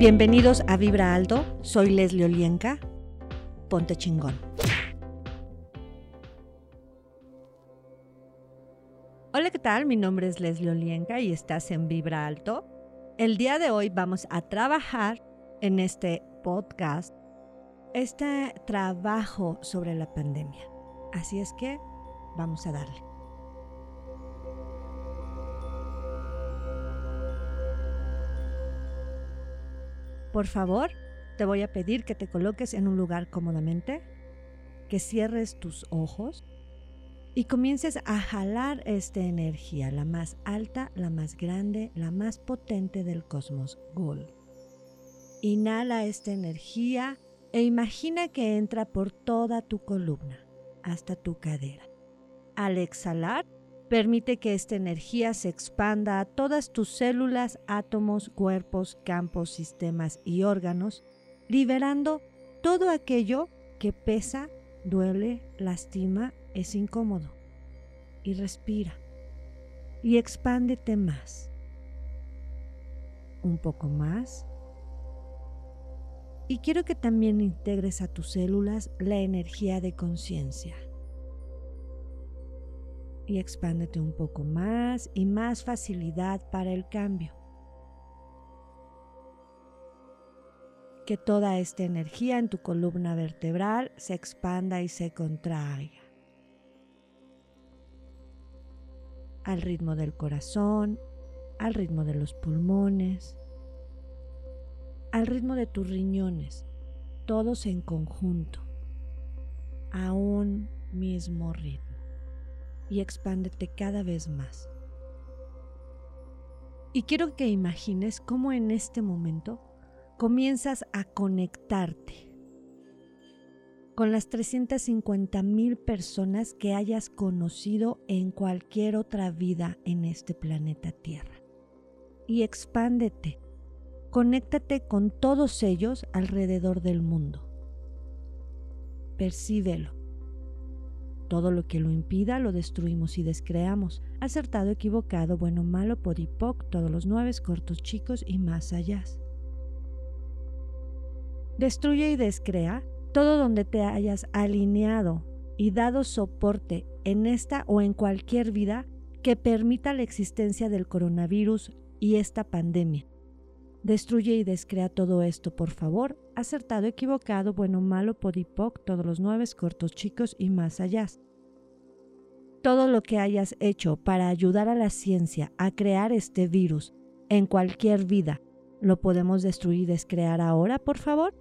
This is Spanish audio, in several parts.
Bienvenidos a Vibra Alto, soy Leslie Olienka. Ponte chingón. Hola, ¿qué tal? Mi nombre es Leslie Olienka y estás en Vibra Alto. El día de hoy vamos a trabajar en este podcast este trabajo sobre la pandemia. Así es que vamos a darle. Por favor, te voy a pedir que te coloques en un lugar cómodamente, que cierres tus ojos y comiences a jalar esta energía, la más alta, la más grande, la más potente del cosmos, Gul. Inhala esta energía e imagina que entra por toda tu columna hasta tu cadera. Al exhalar, permite que esta energía se expanda a todas tus células, átomos, cuerpos, campos, sistemas y órganos, liberando todo aquello que pesa, duele, lastima, es incómodo. Y respira. Y expándete más. Un poco más y quiero que también integres a tus células la energía de conciencia. Y expándete un poco más y más facilidad para el cambio. Que toda esta energía en tu columna vertebral se expanda y se contraiga. Al ritmo del corazón, al ritmo de los pulmones, al ritmo de tus riñones, todos en conjunto, a un mismo ritmo, y expándete cada vez más. Y quiero que imagines cómo en este momento comienzas a conectarte con las 350 mil personas que hayas conocido en cualquier otra vida en este planeta Tierra. Y expándete Conéctate con todos ellos alrededor del mundo. Percíbelo. Todo lo que lo impida lo destruimos y descreamos. Acertado, equivocado, bueno, malo, podipoc, todos los nueve, cortos, chicos y más allá. Destruye y descrea todo donde te hayas alineado y dado soporte en esta o en cualquier vida que permita la existencia del coronavirus y esta pandemia. Destruye y descrea todo esto, por favor. Acertado, equivocado, bueno, malo, podipoc, todos los nueve, cortos, chicos y más allá. Todo lo que hayas hecho para ayudar a la ciencia a crear este virus en cualquier vida, ¿lo podemos destruir y descrear ahora, por favor?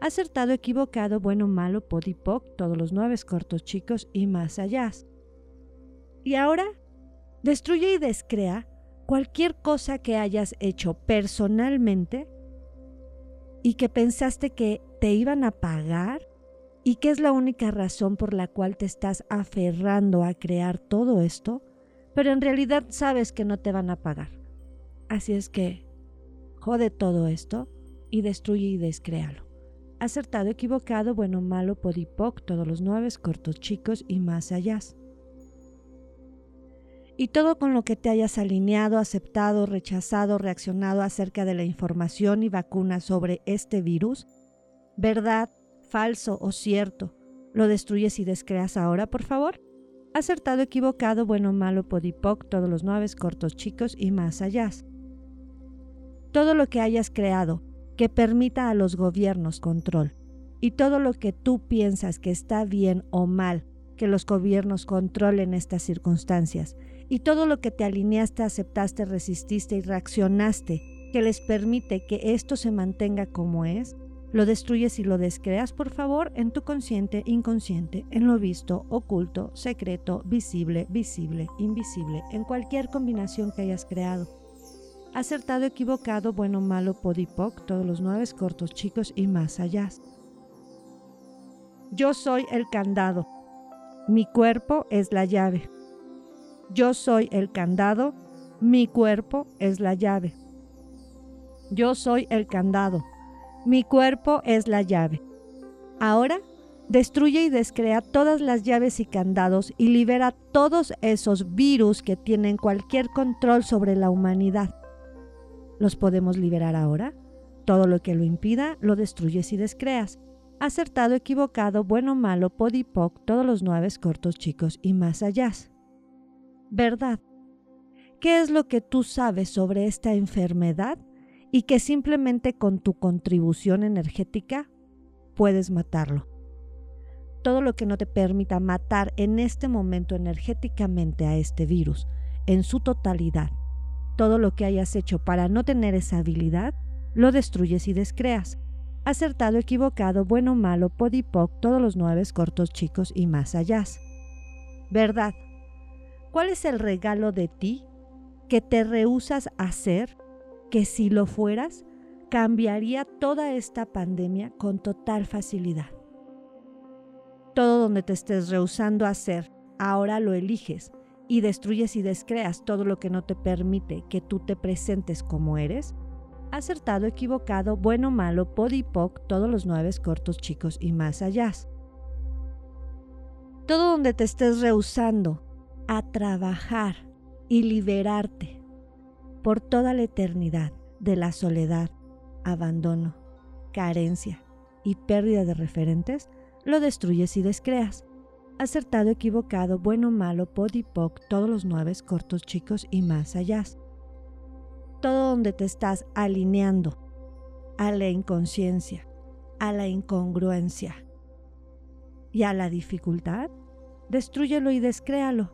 Acertado, equivocado, bueno, malo, podipoc, todos los nueve, cortos, chicos y más allá. Y ahora, destruye y descrea cualquier cosa que hayas hecho personalmente y que pensaste que te iban a pagar y que es la única razón por la cual te estás aferrando a crear todo esto, pero en realidad sabes que no te van a pagar. Así es que jode todo esto y destruye y descréalo. Acertado, equivocado, bueno, malo, podipoc, todos los nueve, cortos, chicos y más allá y todo con lo que te hayas alineado, aceptado, rechazado, reaccionado acerca de la información y vacuna sobre este virus, verdad, falso o cierto, lo destruyes y descreas ahora, por favor. Acertado, equivocado, bueno, malo, podipoc, todos los nueve cortos, chicos y más allá. Todo lo que hayas creado que permita a los gobiernos control y todo lo que tú piensas que está bien o mal que los gobiernos controlen estas circunstancias y todo lo que te alineaste, aceptaste, resististe y reaccionaste que les permite que esto se mantenga como es, lo destruyes y lo descreas, por favor, en tu consciente, inconsciente, en lo visto, oculto, secreto, visible, visible, invisible, en cualquier combinación que hayas creado. Acertado, equivocado, bueno, malo, podipoc, todos los nueve cortos, chicos y más allá. Yo soy el candado. Mi cuerpo es la llave. Yo soy el candado, mi cuerpo es la llave. Yo soy el candado, mi cuerpo es la llave. Ahora, destruye y descrea todas las llaves y candados y libera todos esos virus que tienen cualquier control sobre la humanidad. ¿Los podemos liberar ahora? Todo lo que lo impida, lo destruyes y descreas. Acertado, equivocado, bueno, malo, podipoc, todos los nueve cortos, chicos y más allá. Verdad. ¿Qué es lo que tú sabes sobre esta enfermedad y que simplemente con tu contribución energética puedes matarlo? Todo lo que no te permita matar en este momento energéticamente a este virus en su totalidad, todo lo que hayas hecho para no tener esa habilidad, lo destruyes y descreas. Acertado, equivocado, bueno, malo, podipoc, todos los nueve cortos, chicos y más allá. Verdad. ¿Cuál es el regalo de ti que te rehusas a hacer que si lo fueras, cambiaría toda esta pandemia con total facilidad? Todo donde te estés rehusando a hacer, ahora lo eliges y destruyes y descreas todo lo que no te permite que tú te presentes como eres, acertado, equivocado, bueno, malo, podipoc, todos los nueve cortos, chicos y más allá. Todo donde te estés rehusando a trabajar y liberarte por toda la eternidad de la soledad, abandono, carencia y pérdida de referentes, lo destruyes y descreas. Acertado, equivocado, bueno, malo, podipoc, todos los nueve cortos, chicos y más allá todo donde te estás alineando a la inconsciencia, a la incongruencia y a la dificultad, destruyelo y descréalo.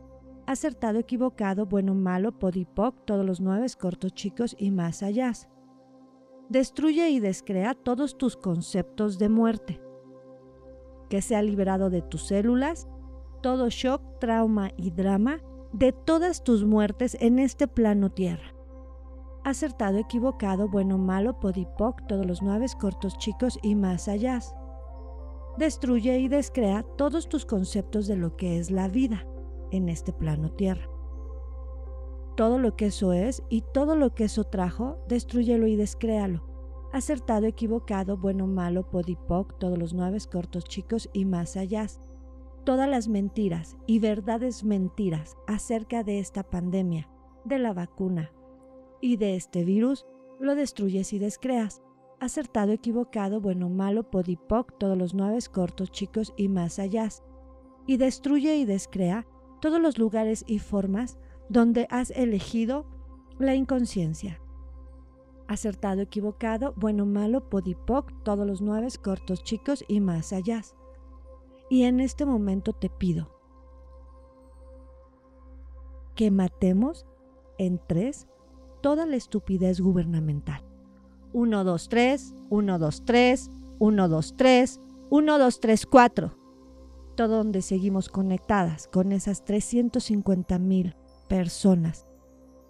Acertado, equivocado, bueno, malo, podipoc, todos los nueve cortos, chicos y más allá. Destruye y descrea todos tus conceptos de muerte. Que sea liberado de tus células todo shock, trauma y drama de todas tus muertes en este plano tierra acertado, equivocado, bueno, malo, podipoc, todos los nueve cortos, chicos y más allá. Destruye y descrea todos tus conceptos de lo que es la vida en este plano tierra. Todo lo que eso es y todo lo que eso trajo, destruyelo y descréalo. Acertado, equivocado, bueno, malo, podipoc, todos los nueve cortos, chicos y más allá. Todas las mentiras y verdades mentiras acerca de esta pandemia, de la vacuna, y de este virus lo destruyes y descreas. Acertado, equivocado, bueno, malo, podipoc, todos los nueve cortos, chicos y más allá. Y destruye y descrea todos los lugares y formas donde has elegido la inconsciencia. Acertado, equivocado, bueno, malo, podipoc, todos los nueve cortos, chicos y más allá. Y en este momento te pido que matemos en tres toda la estupidez gubernamental. 1, 2, 3, 1, 2, 3, 1, 2, 3, 1, 2, 3, 4. Donde seguimos conectadas con esas 350 mil personas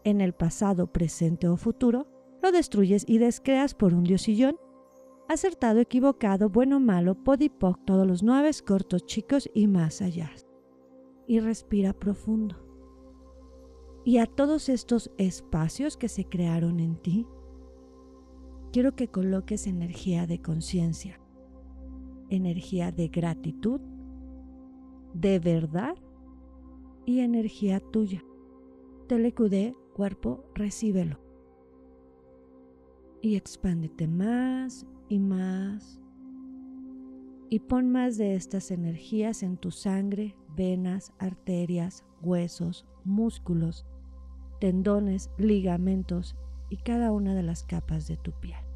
en el pasado, presente o futuro, lo destruyes y descreas por un diosillón. Acertado, equivocado, bueno, malo, podipoc, todos los nueve cortos, chicos y más allá. Y respira profundo y a todos estos espacios que se crearon en ti, quiero que coloques energía de conciencia, energía de gratitud, de verdad y energía tuya. Telecudé, cuerpo, recíbelo. Y expándete más y más. Y pon más de estas energías en tu sangre, venas, arterias, huesos, músculos, tendones, ligamentos y cada una de las capas de tu piel.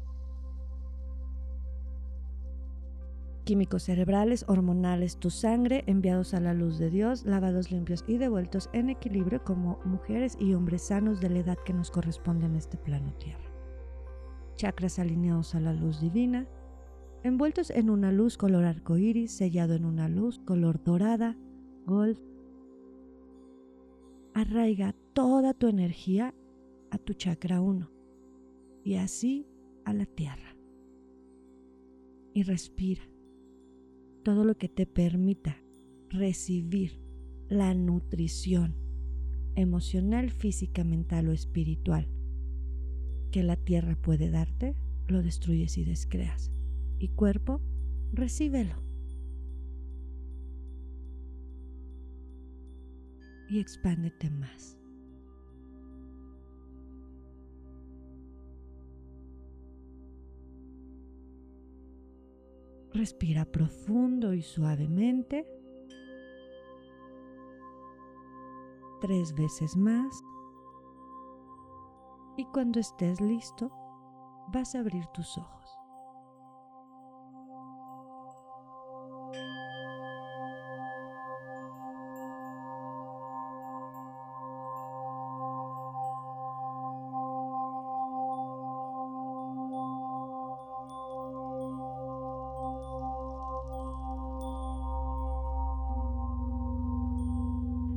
Químicos cerebrales, hormonales, tu sangre, enviados a la luz de Dios, lavados limpios y devueltos en equilibrio como mujeres y hombres sanos de la edad que nos corresponde en este plano tierra. Chakras alineados a la luz divina, envueltos en una luz color arcoíris, sellado en una luz color dorada, gold, arraiga toda tu energía a tu chakra 1 y así a la tierra. Y respira todo lo que te permita recibir la nutrición emocional, física, mental o espiritual que la tierra puede darte, lo destruyes y descreas. Y cuerpo, recíbelo. y expándete más. Respira profundo y suavemente. Tres veces más. Y cuando estés listo, vas a abrir tus ojos.